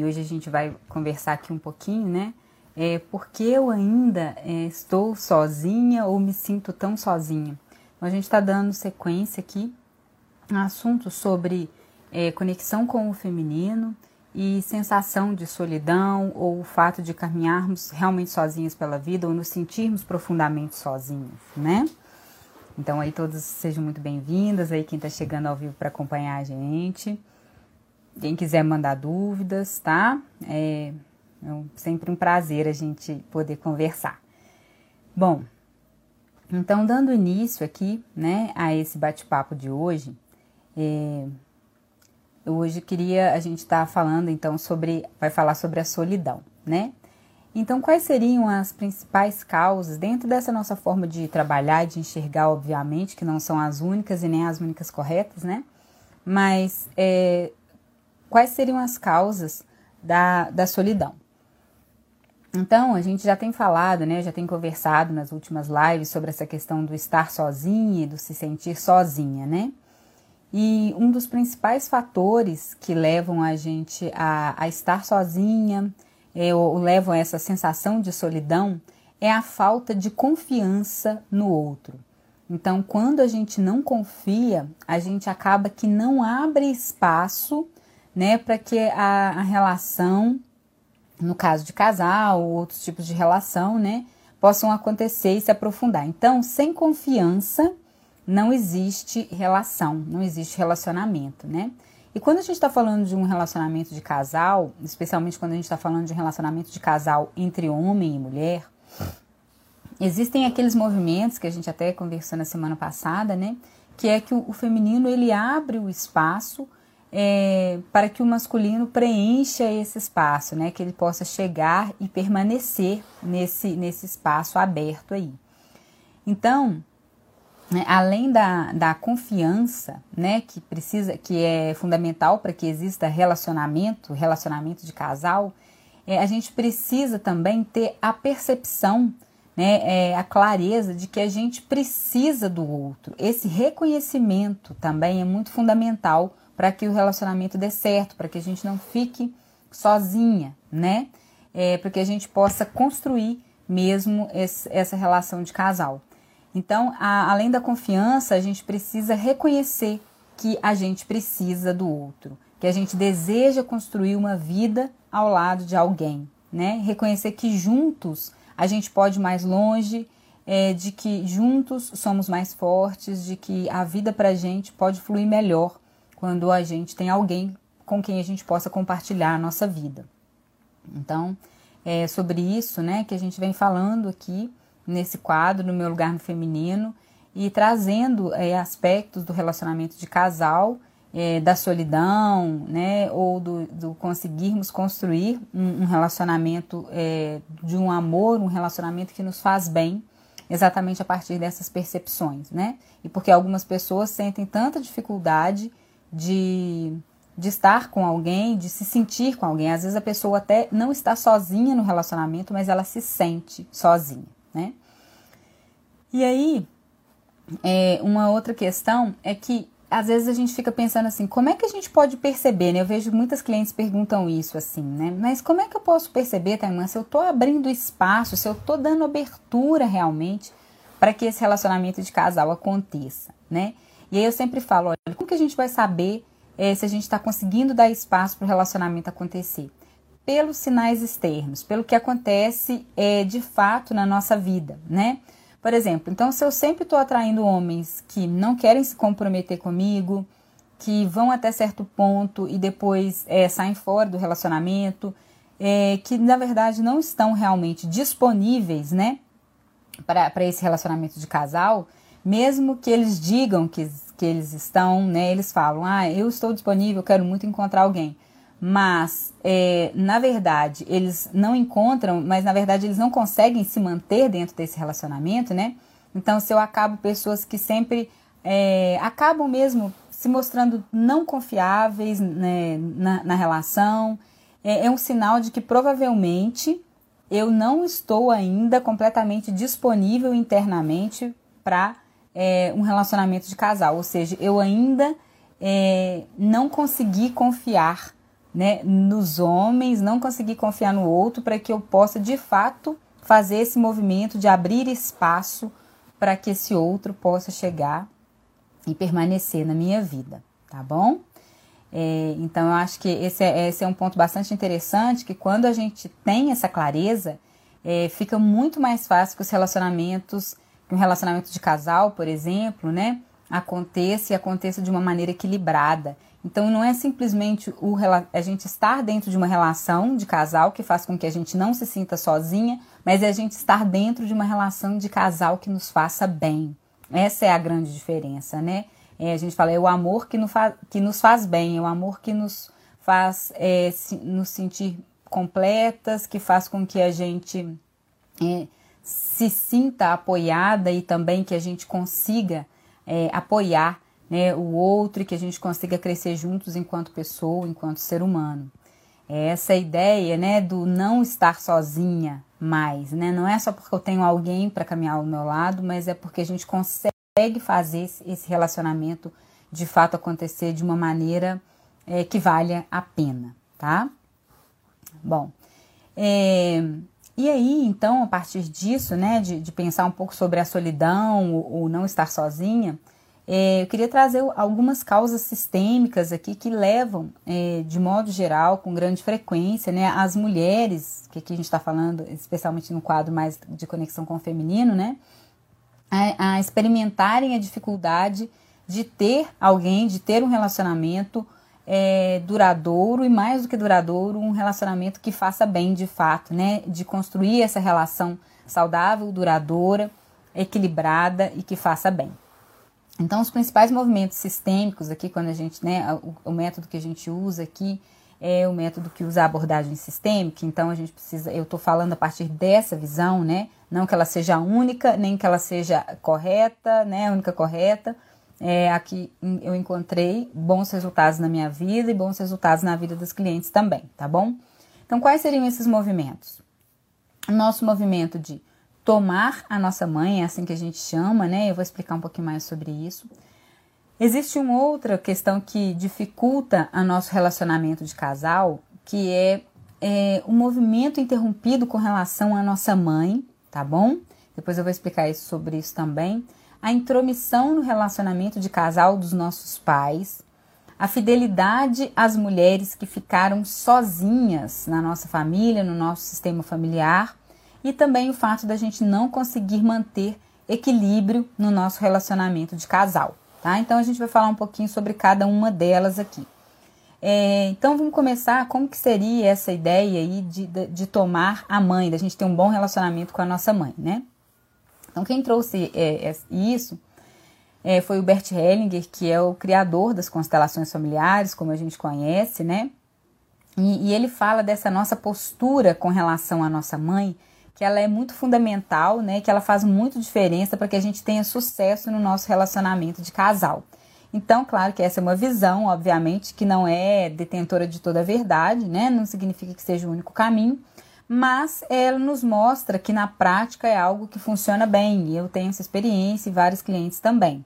E hoje a gente vai conversar aqui um pouquinho, né? É, porque eu ainda é, estou sozinha ou me sinto tão sozinha. Então, a gente está dando sequência aqui a assuntos sobre é, conexão com o feminino e sensação de solidão ou o fato de caminharmos realmente sozinhas pela vida ou nos sentirmos profundamente sozinhas, né? Então aí todas sejam muito bem-vindas aí quem está chegando ao vivo para acompanhar a gente. Quem quiser mandar dúvidas, tá? É, é sempre um prazer a gente poder conversar. Bom, então dando início aqui, né, a esse bate-papo de hoje, é, hoje queria a gente estar tá falando então sobre, vai falar sobre a solidão, né? Então, quais seriam as principais causas dentro dessa nossa forma de trabalhar de enxergar, obviamente, que não são as únicas e nem as únicas corretas, né? Mas é, quais seriam as causas da, da solidão. Então, a gente já tem falado, né, já tem conversado nas últimas lives sobre essa questão do estar sozinha e do se sentir sozinha, né? E um dos principais fatores que levam a gente a, a estar sozinha, é, ou levam a essa sensação de solidão, é a falta de confiança no outro. Então, quando a gente não confia, a gente acaba que não abre espaço né, para que a, a, relação, no caso de casal ou outros tipos de relação, né, possam acontecer e se aprofundar. Então, sem confiança, não existe relação, não existe relacionamento, né? E quando a gente está falando de um relacionamento de casal, especialmente quando a gente está falando de um relacionamento de casal entre homem e mulher, existem aqueles movimentos que a gente até conversou na semana passada, né? Que é que o, o feminino ele abre o espaço é, para que o masculino preencha esse espaço, né? Que ele possa chegar e permanecer nesse, nesse espaço aberto aí. Então, né, além da, da confiança, né? Que precisa, que é fundamental para que exista relacionamento, relacionamento de casal, é, a gente precisa também ter a percepção né, é, a clareza de que a gente precisa do outro. Esse reconhecimento também é muito fundamental para que o relacionamento dê certo, para que a gente não fique sozinha, né? É, para que a gente possa construir mesmo esse, essa relação de casal. Então, a, além da confiança, a gente precisa reconhecer que a gente precisa do outro, que a gente deseja construir uma vida ao lado de alguém, né? Reconhecer que juntos a gente pode ir mais longe, é, de que juntos somos mais fortes, de que a vida para a gente pode fluir melhor quando a gente tem alguém com quem a gente possa compartilhar a nossa vida. Então, é sobre isso né, que a gente vem falando aqui nesse quadro, no meu lugar no feminino, e trazendo é, aspectos do relacionamento de casal, é, da solidão, né, ou do, do conseguirmos construir um, um relacionamento é, de um amor, um relacionamento que nos faz bem, exatamente a partir dessas percepções, né? E porque algumas pessoas sentem tanta dificuldade de, de estar com alguém, de se sentir com alguém. Às vezes a pessoa até não está sozinha no relacionamento, mas ela se sente sozinha, né? E aí, é, uma outra questão é que às vezes a gente fica pensando assim, como é que a gente pode perceber, né? Eu vejo muitas clientes perguntam isso assim, né? Mas como é que eu posso perceber, Taimã, se eu tô abrindo espaço, se eu tô dando abertura realmente para que esse relacionamento de casal aconteça, né? E aí eu sempre falo, olha, como que a gente vai saber é, se a gente está conseguindo dar espaço para o relacionamento acontecer? pelos sinais externos, pelo que acontece é, de fato na nossa vida, né? Por exemplo, então se eu sempre estou atraindo homens que não querem se comprometer comigo, que vão até certo ponto e depois é, saem fora do relacionamento, é, que na verdade não estão realmente disponíveis, né, para esse relacionamento de casal, mesmo que eles digam que, que eles estão, né, eles falam, ah, eu estou disponível, quero muito encontrar alguém mas é, na verdade eles não encontram, mas na verdade eles não conseguem se manter dentro desse relacionamento, né? Então, se eu acabo pessoas que sempre é, acabam mesmo se mostrando não confiáveis né, na, na, relação, é, é um sinal de que provavelmente eu não estou ainda completamente disponível internamente para é, um relacionamento de casal, ou seja, eu ainda é, não consegui confiar né, nos homens, não conseguir confiar no outro para que eu possa de fato fazer esse movimento de abrir espaço para que esse outro possa chegar e permanecer na minha vida, tá bom? É, então eu acho que esse é, esse é um ponto bastante interessante que quando a gente tem essa clareza, é, fica muito mais fácil que os relacionamentos, um relacionamento de casal, por exemplo, né, aconteça e aconteça de uma maneira equilibrada então não é simplesmente o, a gente estar dentro de uma relação de casal que faz com que a gente não se sinta sozinha, mas é a gente estar dentro de uma relação de casal que nos faça bem. Essa é a grande diferença, né? É, a gente fala, é o amor que, no que nos faz bem, é o amor que nos faz é, se, nos sentir completas, que faz com que a gente é, se sinta apoiada e também que a gente consiga é, apoiar né, o outro e que a gente consiga crescer juntos enquanto pessoa, enquanto ser humano. É essa ideia, né, do não estar sozinha mais, né? Não é só porque eu tenho alguém para caminhar ao meu lado, mas é porque a gente consegue fazer esse relacionamento de fato acontecer de uma maneira é, que valha a pena, tá? Bom, é, e aí, então, a partir disso, né, de, de pensar um pouco sobre a solidão ou, não estar sozinha, é, eu queria trazer algumas causas sistêmicas aqui que levam, é, de modo geral, com grande frequência, né, as mulheres, que aqui a gente está falando, especialmente no quadro mais de conexão com o feminino, né, a, a experimentarem a dificuldade de ter alguém, de ter um relacionamento é, duradouro e mais do que duradouro, um relacionamento que faça bem de fato, né? De construir essa relação saudável, duradoura, equilibrada e que faça bem. Então, os principais movimentos sistêmicos aqui, quando a gente, né, o, o, método que a gente usa aqui é o método que usa a abordagem sistêmica. Então, a gente precisa, eu estou falando a partir dessa visão, né, não que ela seja única, nem que ela seja correta, né, única correta. É, aqui eu encontrei bons resultados na minha vida e bons resultados na vida dos clientes também, tá bom? Então, quais seriam esses movimentos? Nosso movimento de tomar a nossa mãe, é assim que a gente chama, né? Eu vou explicar um pouquinho mais sobre isso. Existe uma outra questão que dificulta o nosso relacionamento de casal, que é, é o movimento interrompido com relação à nossa mãe, tá bom? Depois eu vou explicar isso sobre isso também. A intromissão no relacionamento de casal dos nossos pais, a fidelidade às mulheres que ficaram sozinhas na nossa família, no nosso sistema familiar, e também o fato da gente não conseguir manter equilíbrio no nosso relacionamento de casal, tá? Então a gente vai falar um pouquinho sobre cada uma delas aqui. É, então vamos começar como que seria essa ideia aí de, de, de, tomar a mãe, da gente ter um bom relacionamento com a nossa mãe, né? Então quem trouxe é, é, isso é, foi o Bert Hellinger, que é o criador das constelações familiares, como a gente conhece, né? E, e ele fala dessa nossa postura com relação à nossa mãe, que ela é muito fundamental, né? Que ela faz muito diferença para que a gente tenha sucesso no nosso relacionamento de casal. Então, claro que essa é uma visão, obviamente, que não é detentora de toda a verdade, né? Não significa que seja o único caminho, mas ela nos mostra que na prática é algo que funciona bem. E eu tenho essa experiência e vários clientes também.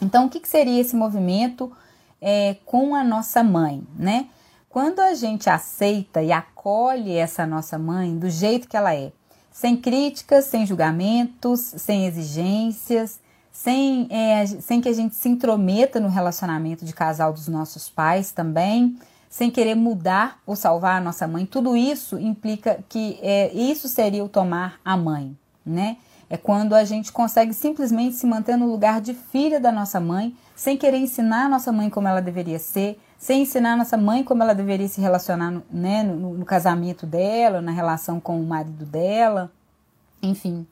Então, o que, que seria esse movimento é, com a nossa mãe, né? Quando a gente aceita e acolhe essa nossa mãe do jeito que ela é, sem críticas, sem julgamentos, sem exigências, sem, é, sem que a gente se intrometa no relacionamento de casal dos nossos pais também, sem querer mudar ou salvar a nossa mãe. Tudo isso implica que é, isso seria o tomar a mãe, né? É quando a gente consegue simplesmente se manter no lugar de filha da nossa mãe, sem querer ensinar a nossa mãe como ela deveria ser, sem ensinar a nossa mãe como ela deveria se relacionar né, no, no casamento dela, na relação com o marido dela, enfim,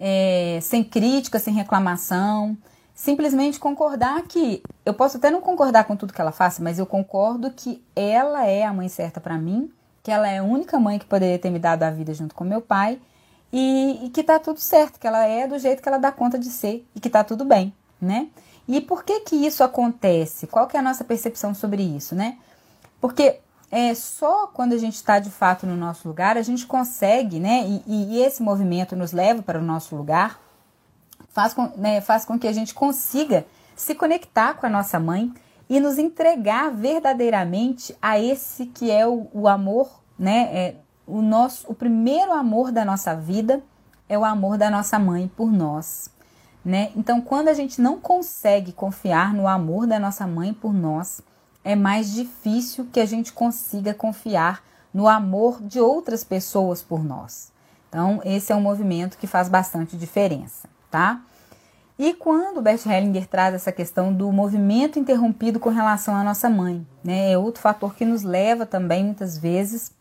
é, sem crítica, sem reclamação, simplesmente concordar que eu posso até não concordar com tudo que ela faça, mas eu concordo que ela é a mãe certa para mim, que ela é a única mãe que poderia ter me dado a vida junto com meu pai e, e, que tá tudo certo, que ela é do jeito que ela dá conta de ser e que tá tudo bem, né? E por que que isso acontece? Qual que é a nossa percepção sobre isso, né? Porque é só quando a gente está de fato no nosso lugar a gente consegue, né? E, e esse movimento nos leva para o nosso lugar faz com, né, faz com que a gente consiga se conectar com a nossa mãe e nos entregar verdadeiramente a esse que é o, o amor, né? É, o nosso, o primeiro amor da nossa vida é o amor da nossa mãe por nós, né? Então, quando a gente não consegue confiar no amor da nossa mãe por nós, é mais difícil que a gente consiga confiar no amor de outras pessoas por nós. Então, esse é um movimento que faz bastante diferença tá? E quando Bert Hellinger traz essa questão do movimento interrompido com relação à nossa mãe, né? É outro fator que nos leva também, muitas vezes,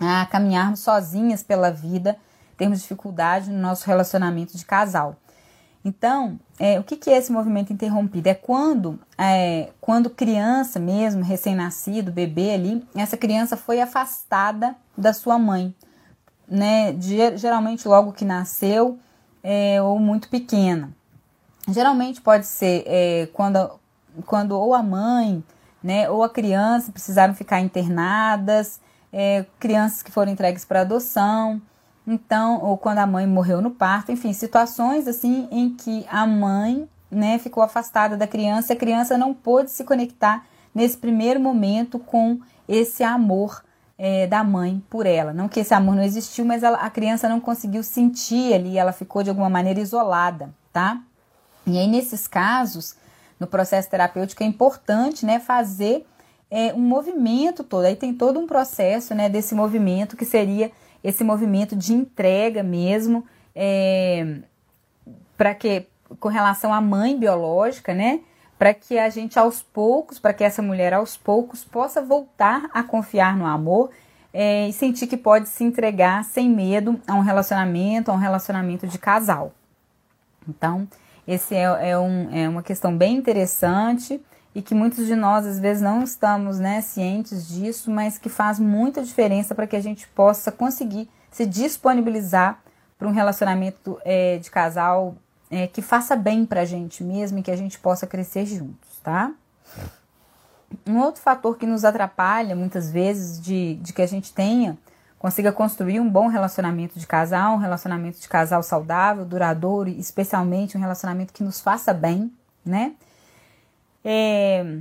a caminharmos sozinhas pela vida, termos dificuldade no nosso relacionamento de casal. Então, é, o que, que é esse movimento interrompido? É quando, é, quando criança mesmo, recém-nascido, bebê ali, essa criança foi afastada da sua mãe, né? De, geralmente logo que nasceu, é, ou muito pequena. Geralmente pode ser é, quando, quando ou a mãe né, ou a criança precisaram ficar internadas, é, crianças que foram entregues para adoção, então, ou quando a mãe morreu no parto, enfim, situações assim em que a mãe né, ficou afastada da criança, a criança não pôde se conectar nesse primeiro momento com esse amor é, da mãe por ela. Não que esse amor não existiu, mas ela, a criança não conseguiu sentir ali, ela ficou de alguma maneira isolada, tá? E aí, nesses casos, no processo terapêutico, é importante né, fazer é, um movimento todo. Aí tem todo um processo né, desse movimento que seria esse movimento de entrega mesmo, é, para que com relação à mãe biológica, né? Para que a gente aos poucos, para que essa mulher aos poucos possa voltar a confiar no amor é, e sentir que pode se entregar sem medo a um relacionamento, a um relacionamento de casal. Então, esse é, é, um, é uma questão bem interessante e que muitos de nós às vezes não estamos né, cientes disso, mas que faz muita diferença para que a gente possa conseguir se disponibilizar para um relacionamento é, de casal é, que faça bem para a gente mesmo e que a gente possa crescer juntos, tá? Um outro fator que nos atrapalha muitas vezes de, de que a gente tenha, consiga construir um bom relacionamento de casal, um relacionamento de casal saudável, duradouro, especialmente um relacionamento que nos faça bem, né? É,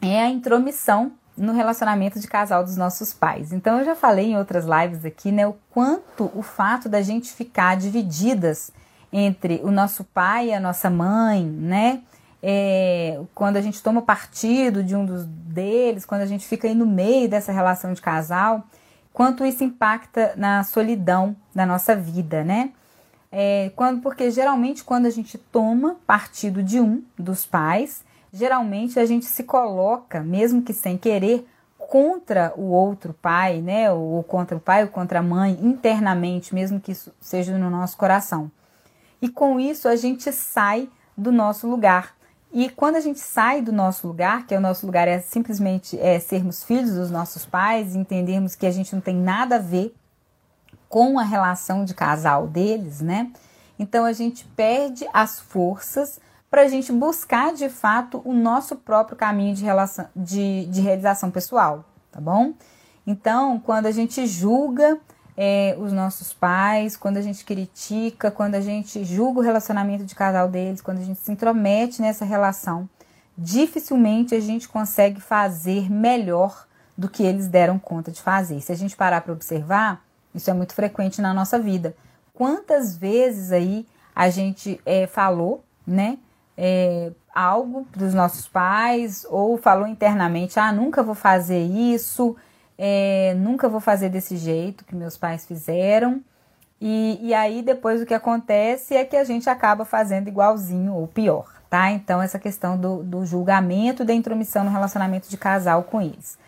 é a intromissão no relacionamento de casal dos nossos pais. Então eu já falei em outras lives aqui, né, o quanto o fato da gente ficar divididas entre o nosso pai e a nossa mãe, né? É, quando a gente toma partido de um dos deles, quando a gente fica aí no meio dessa relação de casal, quanto isso impacta na solidão da nossa vida, né? É, quando, porque geralmente quando a gente toma partido de um dos pais, geralmente a gente se coloca, mesmo que sem querer, contra o outro pai, né? Ou contra o pai ou contra a mãe, internamente, mesmo que isso seja no nosso coração e com isso a gente sai do nosso lugar. E quando a gente sai do nosso lugar, que é o nosso lugar é simplesmente é, sermos filhos dos nossos pais, entendermos que a gente não tem nada a ver com a relação de casal deles, né? Então a gente perde as forças para a gente buscar de fato o nosso próprio caminho de, relação, de, de realização pessoal, tá bom? Então, quando a gente julga é, os nossos pais, quando a gente critica, quando a gente julga o relacionamento de casal deles, quando a gente se intromete nessa relação, dificilmente a gente consegue fazer melhor do que eles deram conta de fazer. Se a gente parar para observar, isso é muito frequente na nossa vida. Quantas vezes aí a gente é, falou, né? é, algo dos nossos pais ou falou internamente: ah, nunca vou fazer isso, é, nunca vou fazer desse jeito que meus pais fizeram. E, e aí depois o que acontece é que a gente acaba fazendo igualzinho ou pior, tá? Então essa questão do, do julgamento da intromissão no relacionamento de casal com eles.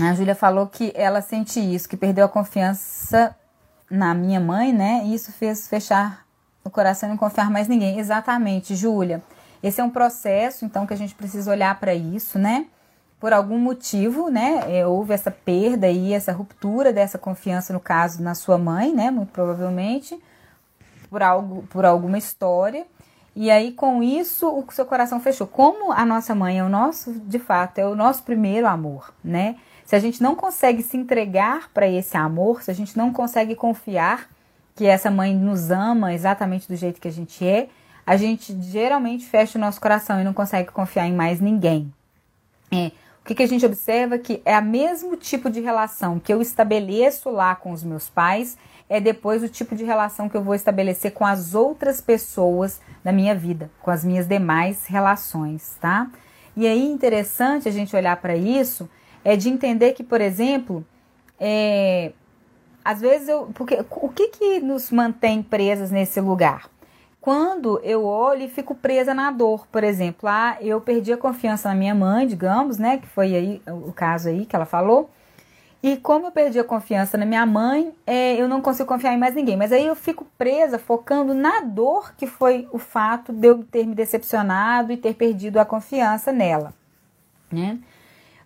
A Júlia falou que ela sente isso, que perdeu a confiança na minha mãe, né? E isso fez fechar o coração e não confiar mais ninguém. Exatamente, Júlia. Esse é um processo, então, que a gente precisa olhar para isso, né? Por algum motivo, né, é, houve essa perda e essa ruptura dessa confiança, no caso, na sua mãe, né, muito provavelmente, por, algo, por alguma história. E aí, com isso, o seu coração fechou. Como a nossa mãe é o nosso, de fato, é o nosso primeiro amor, né? Se a gente não consegue se entregar para esse amor, se a gente não consegue confiar que essa mãe nos ama exatamente do jeito que a gente é, a gente geralmente fecha o nosso coração e não consegue confiar em mais ninguém. É, o que, que a gente observa? Que é o mesmo tipo de relação que eu estabeleço lá com os meus pais, é depois o tipo de relação que eu vou estabelecer com as outras pessoas da minha vida, com as minhas demais relações, tá? E aí, interessante a gente olhar para isso, é de entender que, por exemplo, é, às vezes eu. Porque o que, que nos mantém presas nesse lugar? Quando eu olho e fico presa na dor, por exemplo, ah, eu perdi a confiança na minha mãe, digamos, né, que foi aí o caso aí que ela falou, e como eu perdi a confiança na minha mãe, é, eu não consigo confiar em mais ninguém. Mas aí eu fico presa, focando na dor que foi o fato de eu ter me decepcionado e ter perdido a confiança nela, né?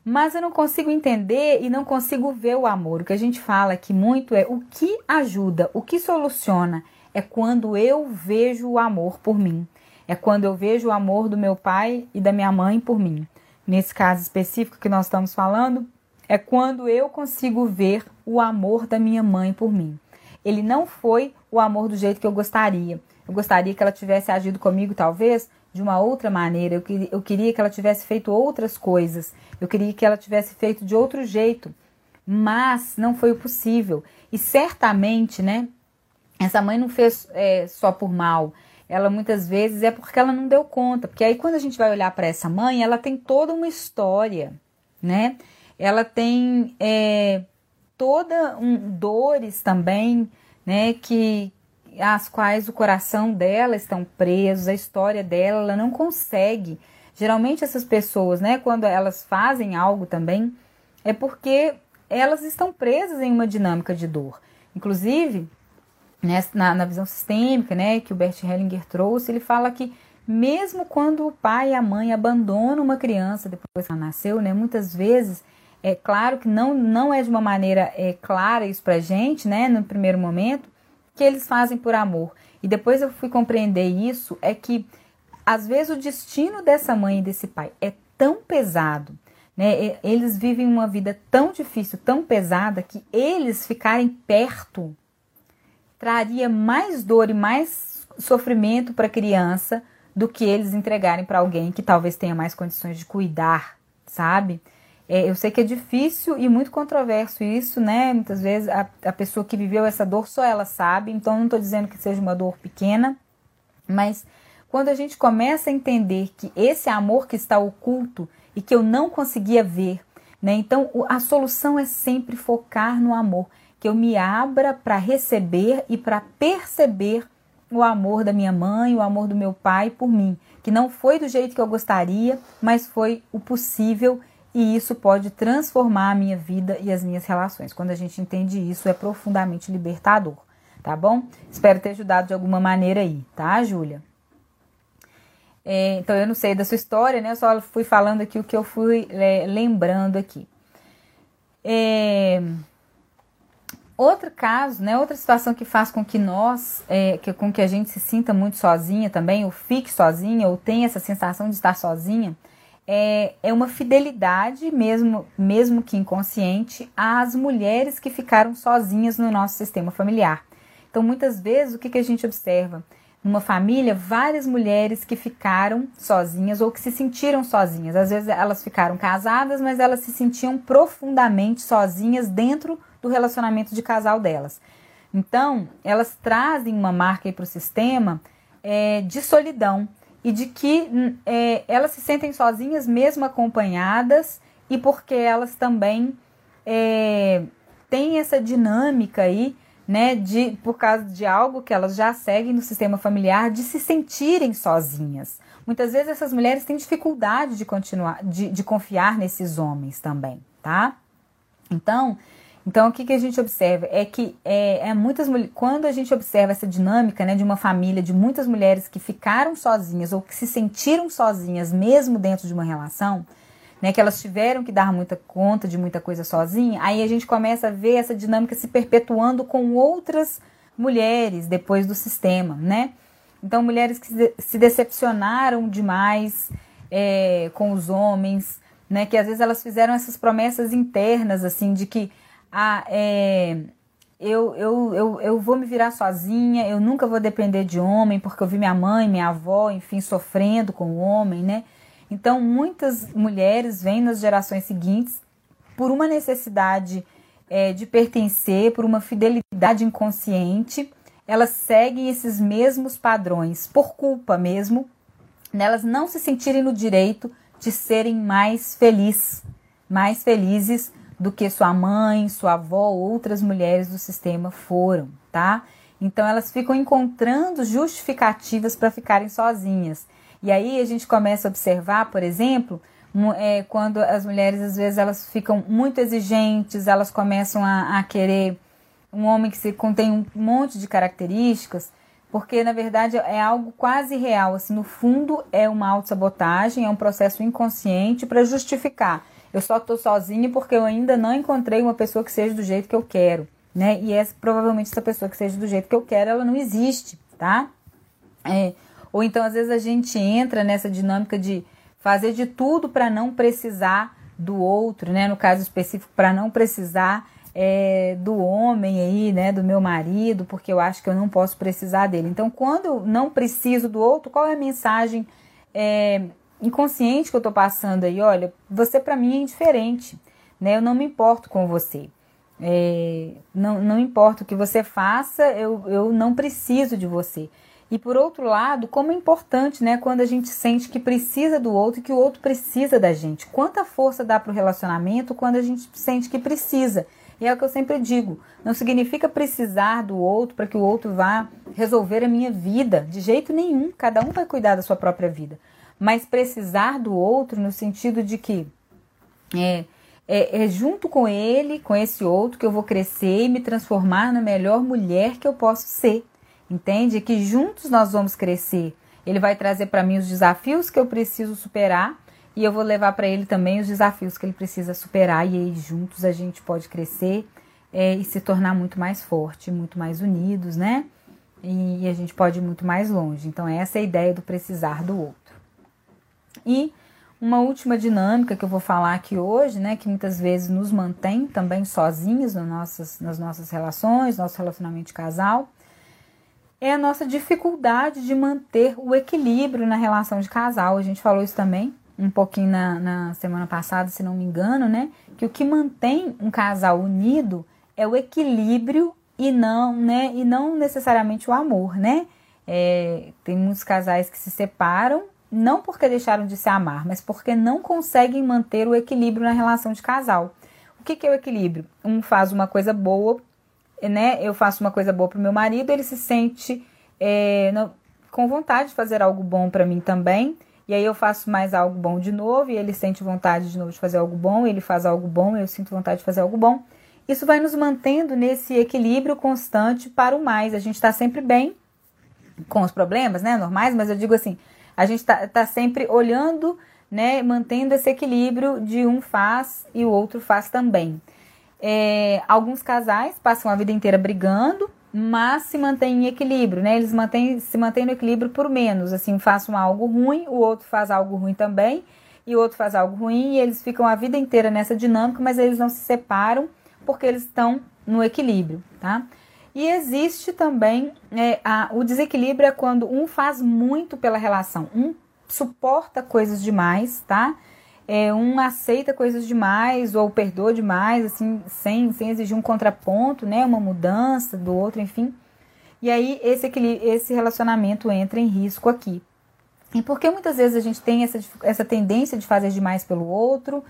Mas eu não consigo entender e não consigo ver o amor. O que a gente fala aqui muito é o que ajuda, o que soluciona é quando eu vejo o amor por mim. É quando eu vejo o amor do meu pai e da minha mãe por mim. Nesse caso específico que nós estamos falando, é quando eu consigo ver o amor da minha mãe por mim. Ele não foi o amor do jeito que eu gostaria. Eu gostaria que ela tivesse agido comigo, talvez, de uma outra maneira. Eu, queria, eu queria que ela tivesse feito outras coisas. Eu queria que ela tivesse feito de outro jeito. Mas não foi o possível. E certamente, né, essa mãe não fez é, só por mal. Ela muitas vezes é porque ela não deu conta. Porque aí quando a gente vai olhar para essa mãe, ela tem toda uma história, né? Ela tem é, toda um, dores também, né? Que as quais o coração dela estão presos, a história dela, ela não consegue. Geralmente essas pessoas, né? Quando elas fazem algo também, é porque elas estão presas em uma dinâmica de dor. Inclusive, na, na visão sistêmica, né, que o Bert Hellinger trouxe, ele fala que mesmo quando o pai e a mãe abandonam uma criança depois que ela nasceu, né, muitas vezes é claro que não, não é de uma maneira é, clara isso pra gente, né, no primeiro momento, que eles fazem por amor. E depois eu fui compreender isso, é que às vezes o destino dessa mãe e desse pai é tão pesado, né, eles vivem uma vida tão difícil, tão pesada, que eles ficarem perto traria mais dor e mais sofrimento para a criança do que eles entregarem para alguém que talvez tenha mais condições de cuidar, sabe? É, eu sei que é difícil e muito controverso isso, né? Muitas vezes a, a pessoa que viveu essa dor só ela sabe, então não estou dizendo que seja uma dor pequena, mas quando a gente começa a entender que esse amor que está oculto e que eu não conseguia ver, né? Então a solução é sempre focar no amor que eu me abra para receber e para perceber o amor da minha mãe, o amor do meu pai por mim, que não foi do jeito que eu gostaria, mas foi o possível e isso pode transformar a minha vida e as minhas relações. Quando a gente entende isso, é profundamente libertador, tá bom? Espero ter ajudado de alguma maneira aí, tá, Júlia? É, então eu não sei da sua história, né? Eu só fui falando aqui o que eu fui é, lembrando aqui. É, Outro caso, né, outra situação que faz com que nós, é, que, com que a gente se sinta muito sozinha também, ou fique sozinha, ou tenha essa sensação de estar sozinha, é, é uma fidelidade, mesmo, mesmo que inconsciente, às mulheres que ficaram sozinhas no nosso sistema familiar. Então, muitas vezes, o que, que a gente observa? Numa família, várias mulheres que ficaram sozinhas ou que se sentiram sozinhas. Às vezes elas ficaram casadas, mas elas se sentiam profundamente sozinhas dentro do relacionamento de casal delas. Então, elas trazem uma marca para o sistema é, de solidão. e de que hum, é, elas se sentem sozinhas mesmo acompanhadas e porque elas também é, têm essa dinâmica aí, né, de por causa de algo que elas já seguem no sistema familiar, de se sentirem sozinhas. Muitas vezes essas mulheres têm dificuldade de continuar, de, de confiar nesses homens também, tá? Então, então, o que, que a gente observa é que é, é muitas quando a gente observa essa dinâmica né, de uma família de muitas mulheres que ficaram sozinhas ou que se sentiram sozinhas mesmo dentro de uma relação, né, que elas tiveram que dar muita conta de muita coisa sozinha, aí a gente começa a ver essa dinâmica se perpetuando com outras mulheres depois do sistema, né? Então, mulheres que se decepcionaram demais é, com os homens, né? Que às vezes elas fizeram essas promessas internas, assim, de que ah, é, eu, eu, eu, eu vou me virar sozinha, eu nunca vou depender de homem, porque eu vi minha mãe, minha avó, enfim, sofrendo com o homem, né? Então, muitas mulheres vêm nas gerações seguintes por uma necessidade é, de pertencer, por uma fidelidade inconsciente, elas seguem esses mesmos padrões, por culpa mesmo, nelas não se sentirem no direito de serem mais felizes, mais felizes do que sua mãe, sua avó ou outras mulheres do sistema foram, tá? Então elas ficam encontrando justificativas para ficarem sozinhas. E aí a gente começa a observar, por exemplo, é, quando as mulheres às vezes elas ficam muito exigentes, elas começam a, a querer um homem que se contém um monte de características, porque na verdade é algo quase real, assim, no fundo é uma autossabotagem, é um processo inconsciente para justificar eu só estou sozinha porque eu ainda não encontrei uma pessoa que seja do jeito que eu quero, né? E essa, provavelmente essa pessoa que seja do jeito que eu quero, ela não existe, tá? É, ou então, às vezes, a gente entra nessa dinâmica de fazer de tudo para não precisar do outro, né? No caso específico, para não precisar é, do homem aí, né? Do meu marido, porque eu acho que eu não posso precisar dele. Então, quando eu não preciso do outro, qual é a mensagem é, inconsciente que eu tô passando aí, olha, você para mim é indiferente, né? Eu não me importo com você. É, não, não importa o que você faça, eu, eu não preciso de você. E por outro lado, como é importante, né, quando a gente sente que precisa do outro e que o outro precisa da gente. Quanta força dá para o relacionamento quando a gente sente que precisa. E é o que eu sempre digo: não significa precisar do outro para que o outro vá resolver a minha vida. De jeito nenhum. Cada um vai cuidar da sua própria vida mas precisar do outro no sentido de que é, é, é, junto com ele, com esse outro, que eu vou crescer e me transformar na melhor mulher que eu posso ser. Entende? Que juntos nós vamos crescer. Ele vai trazer para mim os desafios que eu preciso superar e eu vou levar para ele também os desafios que ele precisa superar. E aí juntos a gente pode crescer é, e se tornar muito mais forte, muito mais unidos, né? E, e a gente pode ir muito mais longe. Então, essa é a ideia do precisar do outro. E uma última dinâmica que eu vou falar aqui hoje, né, que muitas vezes nos mantém também sozinhos nas nossas, nas nossas relações, nosso relacionamento de casal, é a nossa dificuldade de manter o equilíbrio na relação de casal. A gente falou isso também um pouquinho na, na semana passada, se não me engano, né? Que o que mantém um casal unido é o equilíbrio e não, né? E não necessariamente o amor, né? É, tem muitos casais que se separam não porque deixaram de se amar, mas porque não conseguem manter o equilíbrio na relação de casal. O que, que é o equilíbrio? Um faz uma coisa boa, né? Eu faço uma coisa boa para o meu marido, ele se sente é, com vontade de fazer algo bom para mim também. E aí eu faço mais algo bom de novo, e ele sente vontade de novo de fazer algo bom, ele faz algo bom, eu sinto vontade de fazer algo bom. Isso vai nos mantendo nesse equilíbrio constante para o mais. A gente está sempre bem com os problemas, né? Normais, mas eu digo assim, a gente está tá sempre olhando, né, mantendo esse equilíbrio de um faz e o outro faz também. É, alguns casais passam a vida inteira brigando, mas se mantêm em equilíbrio, né? Eles mantêm, se mantêm no equilíbrio por menos. Assim, façam algo ruim, o outro faz algo ruim também, e o outro faz algo ruim, e eles ficam a vida inteira nessa dinâmica, mas eles não se separam porque eles estão no equilíbrio, tá? E existe também é, a, o desequilíbrio é quando um faz muito pela relação, um suporta coisas demais, tá? É, um aceita coisas demais ou perdoa demais, assim, sem, sem exigir um contraponto, né? Uma mudança do outro, enfim. E aí esse, esse relacionamento entra em risco aqui. E por que muitas vezes a gente tem essa, essa tendência de fazer demais pelo outro,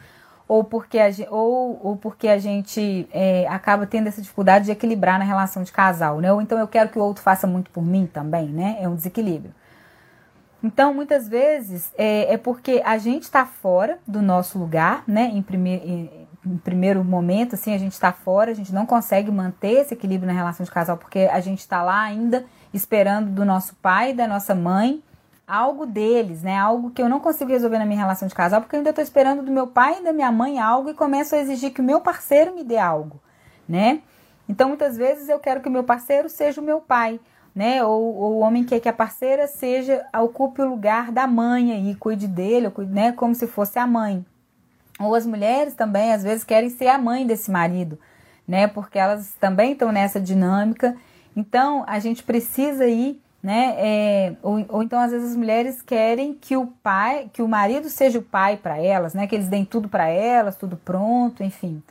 ou porque a, ou, ou porque a gente é, acaba tendo essa dificuldade de equilibrar na relação de casal, né? Ou então eu quero que o outro faça muito por mim também, né? É um desequilíbrio. Então, muitas vezes é, é porque a gente está fora do nosso lugar, né? Em, primeir, em, em primeiro momento, assim, a gente está fora, a gente não consegue manter esse equilíbrio na relação de casal porque a gente está lá ainda esperando do nosso pai da nossa mãe algo deles, né? Algo que eu não consigo resolver na minha relação de casal, porque eu ainda estou esperando do meu pai e da minha mãe algo e começo a exigir que o meu parceiro me dê algo, né? Então, muitas vezes eu quero que o meu parceiro seja o meu pai, né? Ou, ou o homem quer que a parceira seja, ocupe o lugar da mãe e cuide dele, né? Como se fosse a mãe. Ou as mulheres também, às vezes, querem ser a mãe desse marido, né? Porque elas também estão nessa dinâmica. Então, a gente precisa ir né? É, ou, ou, então às vezes as mulheres querem que o pai, que o marido seja o pai para elas, né? Que eles deem tudo para elas, tudo pronto, enfim.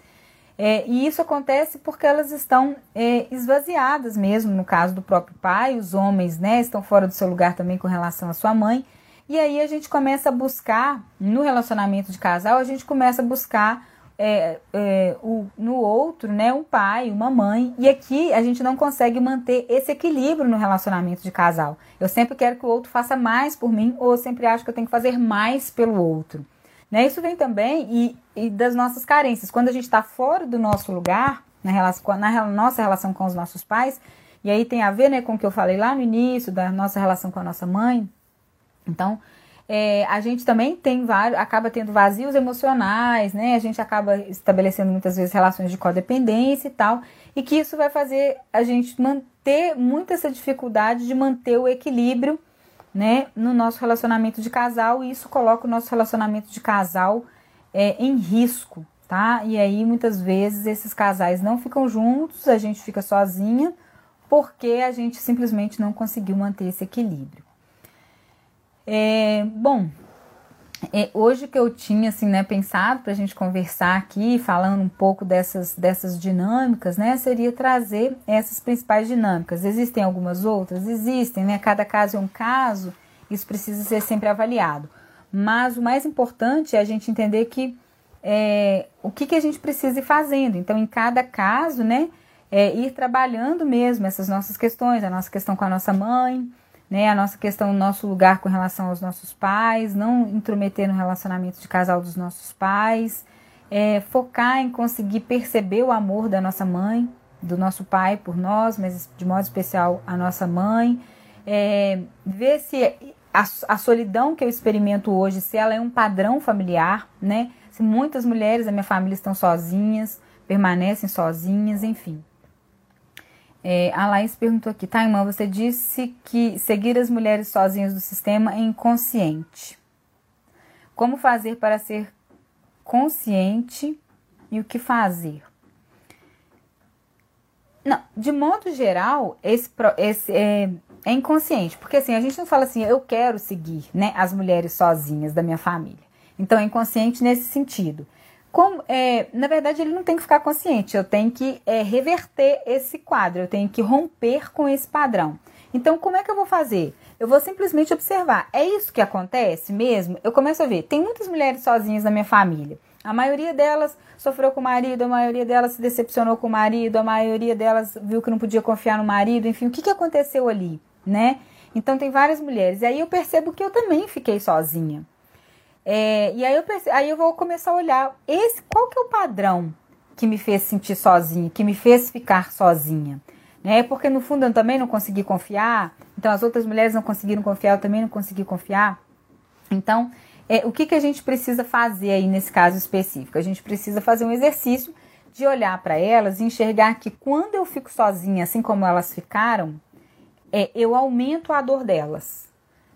É, e isso acontece porque elas estão é, esvaziadas mesmo, no caso do próprio pai, os homens, né? Estão fora do seu lugar também com relação à sua mãe. E aí a gente começa a buscar, no relacionamento de casal, a gente começa a buscar é, é, o, no outro, né, um pai, uma mãe. E aqui a gente não consegue manter esse equilíbrio no relacionamento de casal. Eu sempre quero que o outro faça mais por mim, ou eu sempre acho que eu tenho que fazer mais pelo outro. Né? Isso vem também e, e das nossas carências. Quando a gente está fora do nosso lugar, na, relação, na nossa relação com os nossos pais, e aí tem a ver né, com o que eu falei lá no início, da nossa relação com a nossa mãe. Então, é, a gente também tem vários, acaba tendo vazios emocionais, né? A gente acaba estabelecendo muitas vezes relações de codependência e tal, e que isso vai fazer a gente manter muito essa dificuldade de manter o equilíbrio, né, no nosso relacionamento de casal, e isso coloca o nosso relacionamento de casal é, em risco, tá? E aí muitas vezes esses casais não ficam juntos, a gente fica sozinha, porque a gente simplesmente não conseguiu manter esse equilíbrio. É, bom, é, hoje que eu tinha assim, né, pensado para a gente conversar aqui, falando um pouco dessas, dessas dinâmicas, né, seria trazer essas principais dinâmicas. Existem algumas outras? Existem, né? Cada caso é um caso, isso precisa ser sempre avaliado. Mas o mais importante é a gente entender que é, o que, que a gente precisa ir fazendo. Então, em cada caso, né, é, ir trabalhando mesmo essas nossas questões, a nossa questão com a nossa mãe, né, a nossa questão, o nosso lugar com relação aos nossos pais, não intrometer no relacionamento de casal dos nossos pais, é, focar em conseguir perceber o amor da nossa mãe, do nosso pai por nós, mas de modo especial a nossa mãe, é, ver se a, a solidão que eu experimento hoje, se ela é um padrão familiar, né, se muitas mulheres da minha família estão sozinhas, permanecem sozinhas, enfim. É, a Laís perguntou aqui, tá, irmã, você disse que seguir as mulheres sozinhas do sistema é inconsciente. Como fazer para ser consciente e o que fazer? Não, de modo geral, esse, esse é, é inconsciente, porque assim, a gente não fala assim, eu quero seguir né, as mulheres sozinhas da minha família. Então é inconsciente nesse sentido. Como, é, na verdade, ele não tem que ficar consciente, eu tenho que é, reverter esse quadro, eu tenho que romper com esse padrão. Então, como é que eu vou fazer? Eu vou simplesmente observar. É isso que acontece mesmo? Eu começo a ver. Tem muitas mulheres sozinhas na minha família. A maioria delas sofreu com o marido, a maioria delas se decepcionou com o marido, a maioria delas viu que não podia confiar no marido, enfim, o que, que aconteceu ali, né? Então tem várias mulheres. E aí eu percebo que eu também fiquei sozinha. É, e aí eu, aí eu vou começar a olhar esse qual que é o padrão que me fez sentir sozinha, que me fez ficar sozinha. Né? Porque no fundo eu também não consegui confiar, então as outras mulheres não conseguiram confiar, eu também não consegui confiar. Então, é, o que, que a gente precisa fazer aí nesse caso específico? A gente precisa fazer um exercício de olhar para elas e enxergar que quando eu fico sozinha, assim como elas ficaram, é, eu aumento a dor delas.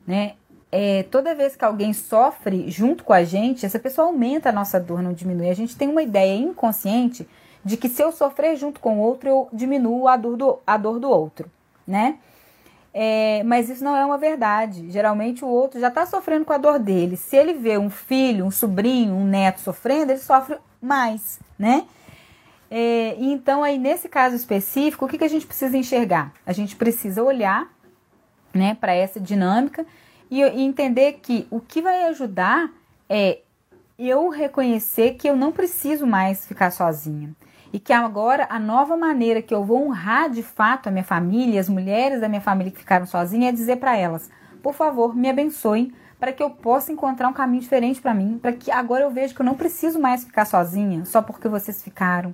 Né? É, toda vez que alguém sofre junto com a gente, essa pessoa aumenta a nossa dor, não diminui. A gente tem uma ideia inconsciente de que se eu sofrer junto com o outro, eu diminuo a dor do, a dor do outro, né? É, mas isso não é uma verdade. Geralmente o outro já está sofrendo com a dor dele. Se ele vê um filho, um sobrinho, um neto sofrendo, ele sofre mais, né? É, então, aí nesse caso específico, o que, que a gente precisa enxergar? A gente precisa olhar né, para essa dinâmica e, entender que o que vai ajudar é eu reconhecer que eu não preciso mais ficar sozinha. E que agora a nova maneira que eu vou honrar de fato a minha família, as mulheres da minha família que ficaram sozinhas, é dizer para elas: por favor, me abençoem para que eu possa encontrar um caminho diferente para mim, para que agora eu veja que eu não preciso mais ficar sozinha só porque vocês ficaram.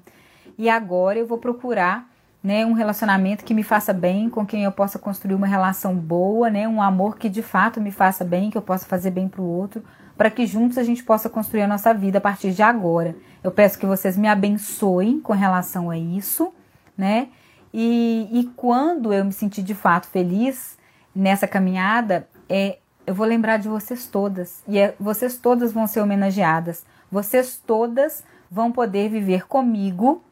E agora eu vou procurar né, um relacionamento que me faça bem, com quem eu possa construir uma relação boa, né, um amor que de fato me faça bem, que eu possa fazer bem para o outro, para que juntos a gente possa construir a nossa vida a partir de agora. Eu peço que vocês me abençoem com relação a isso, né? E, e quando eu me sentir de fato feliz nessa caminhada, é, eu vou lembrar de vocês todas. E é, vocês todas vão ser homenageadas. Vocês todas vão poder viver comigo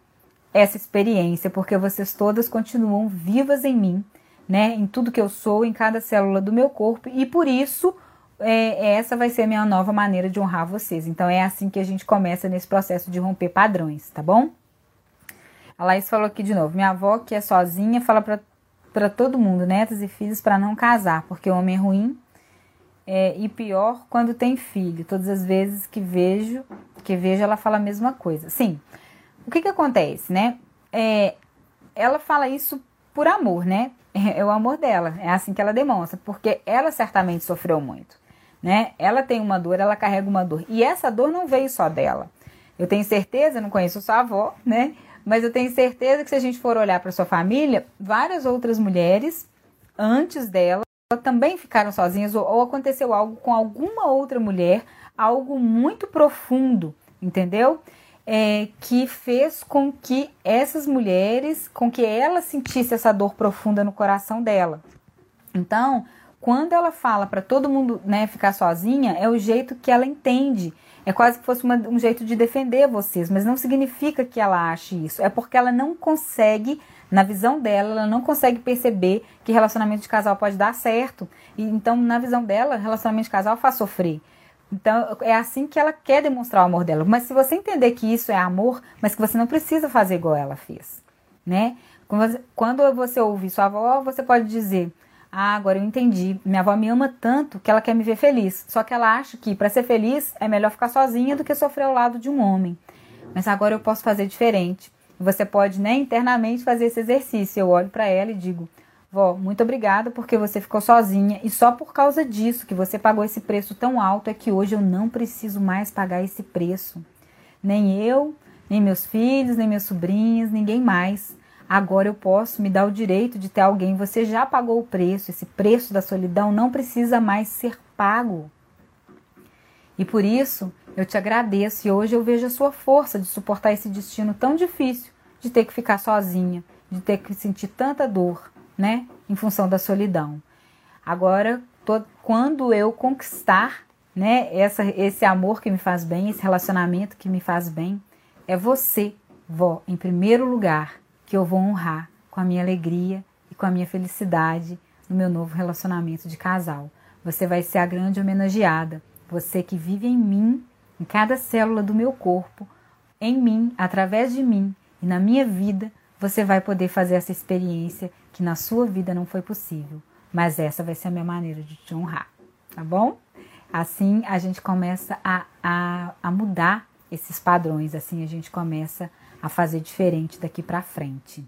essa experiência, porque vocês todas continuam vivas em mim, né? Em tudo que eu sou, em cada célula do meu corpo, e por isso é, essa vai ser a minha nova maneira de honrar vocês. Então é assim que a gente começa nesse processo de romper padrões, tá bom? A Laís falou aqui de novo: minha avó, que é sozinha, fala para todo mundo, netos e filhos, para não casar, porque o homem é ruim é, e pior quando tem filho. Todas as vezes que vejo, que vejo, ela fala a mesma coisa. Sim. O que que acontece, né? É, ela fala isso por amor, né? É, é o amor dela, é assim que ela demonstra, porque ela certamente sofreu muito né? Ela tem uma dor, ela carrega uma dor. E essa dor não veio só dela. Eu tenho certeza, não conheço sua avó, né? Mas eu tenho certeza que se a gente for olhar para sua família, várias outras mulheres antes dela também ficaram sozinhas ou, ou aconteceu algo com alguma outra mulher, algo muito profundo, entendeu? É, que fez com que essas mulheres, com que ela sentisse essa dor profunda no coração dela. Então, quando ela fala para todo mundo né, ficar sozinha, é o jeito que ela entende. É quase que fosse uma, um jeito de defender vocês, mas não significa que ela ache isso. É porque ela não consegue, na visão dela, ela não consegue perceber que relacionamento de casal pode dar certo. E então, na visão dela, relacionamento de casal faz sofrer. Então, é assim que ela quer demonstrar o amor dela. Mas se você entender que isso é amor, mas que você não precisa fazer igual ela fez, né? Quando você ouve sua avó, você pode dizer: ah, agora eu entendi. Minha avó me ama tanto que ela quer me ver feliz. Só que ela acha que para ser feliz é melhor ficar sozinha do que sofrer ao lado de um homem. Mas agora eu posso fazer diferente. Você pode, né, internamente fazer esse exercício. Eu olho para ela e digo: "Vó, muito obrigada porque você ficou sozinha e só por causa disso que você pagou esse preço tão alto é que hoje eu não preciso mais pagar esse preço. Nem eu, nem meus filhos, nem meus sobrinhos, ninguém mais. Agora eu posso me dar o direito de ter alguém. Você já pagou o preço, esse preço da solidão não precisa mais ser pago. E por isso eu te agradeço e hoje eu vejo a sua força de suportar esse destino tão difícil de ter que ficar sozinha, de ter que sentir tanta dor, né, em função da solidão. Agora, quando eu conquistar, né, essa, esse amor que me faz bem, esse relacionamento que me faz bem, é você, vó, em primeiro lugar que eu vou honrar com a minha alegria e com a minha felicidade no meu novo relacionamento de casal. Você vai ser a grande homenageada, você que vive em mim, em cada célula do meu corpo, em mim, através de mim e na minha vida, você vai poder fazer essa experiência que na sua vida não foi possível. Mas essa vai ser a minha maneira de te honrar, tá bom? Assim a gente começa a, a, a mudar esses padrões, assim a gente começa a fazer diferente daqui para frente.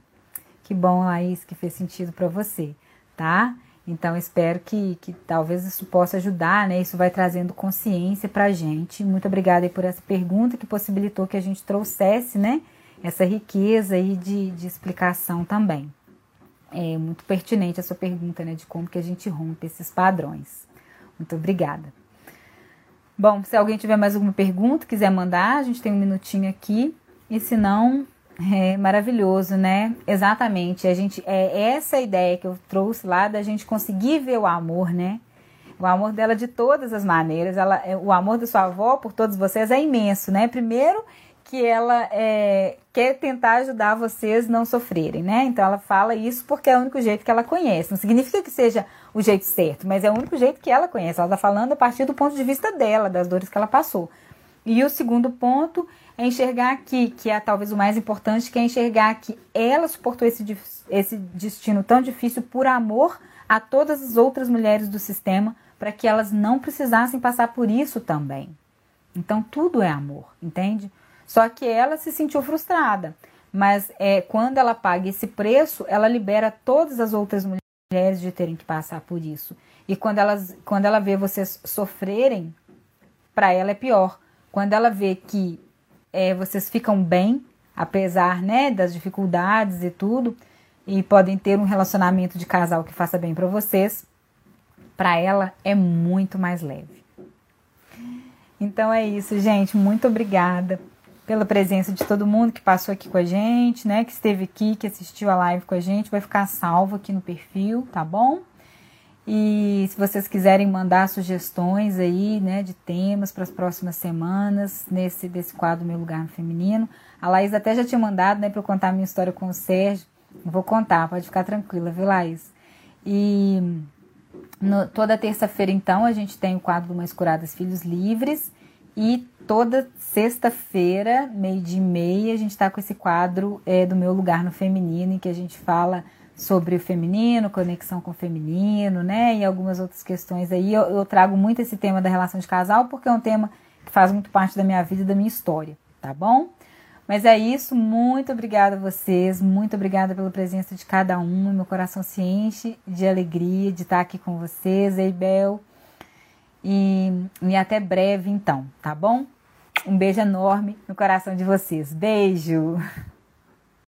Que bom, Laís, que fez sentido para você, tá? Então, espero que, que talvez isso possa ajudar, né? Isso vai trazendo consciência para a gente. Muito obrigada por essa pergunta que possibilitou que a gente trouxesse, né? Essa riqueza aí de, de explicação também. É muito pertinente a sua pergunta, né? De como que a gente rompe esses padrões. Muito obrigada. Bom, se alguém tiver mais alguma pergunta, quiser mandar, a gente tem um minutinho aqui. E se não, é maravilhoso, né? Exatamente. A gente é essa ideia que eu trouxe lá da gente conseguir ver o amor, né? O amor dela de todas as maneiras. Ela, é, o amor da sua avó por todos vocês é imenso, né? Primeiro que ela é, quer tentar ajudar vocês não sofrerem, né? Então ela fala isso porque é o único jeito que ela conhece. Não significa que seja o jeito certo, mas é o único jeito que ela conhece. Ela está falando a partir do ponto de vista dela, das dores que ela passou. E o segundo ponto é enxergar aqui, que é talvez o mais importante, que é enxergar que ela suportou esse, esse destino tão difícil por amor a todas as outras mulheres do sistema, para que elas não precisassem passar por isso também. Então tudo é amor, entende? Só que ela se sentiu frustrada, mas é quando ela paga esse preço, ela libera todas as outras mulheres de terem que passar por isso. E quando elas, quando ela vê vocês sofrerem, para ela é pior. Quando ela vê que é, vocês ficam bem, apesar né, das dificuldades e tudo, e podem ter um relacionamento de casal que faça bem para vocês, para ela é muito mais leve. Então é isso, gente. Muito obrigada pela presença de todo mundo que passou aqui com a gente, né? Que esteve aqui, que assistiu a live com a gente. Vai ficar salvo aqui no perfil, tá bom? E se vocês quiserem mandar sugestões aí, né, de temas para as próximas semanas, nesse desse quadro Meu Lugar no Feminino, a Laís até já tinha mandado, né, para eu contar a minha história com o Sérgio. vou contar, pode ficar tranquila, viu, Laís? E no, toda terça-feira, então, a gente tem o quadro Mães Curadas Filhos Livres. E toda sexta-feira, meio dia e meia, a gente está com esse quadro é, do Meu Lugar no Feminino, em que a gente fala sobre o feminino, conexão com o feminino, né? E algumas outras questões aí. Eu, eu, trago muito esse tema da relação de casal porque é um tema que faz muito parte da minha vida e da minha história, tá bom? Mas é isso, muito obrigada a vocês, muito obrigada pela presença de cada um. Meu coração se enche de alegria de estar aqui com vocês, Eibel. E, e até breve, então, tá bom? Um beijo enorme no coração de vocês. Beijo!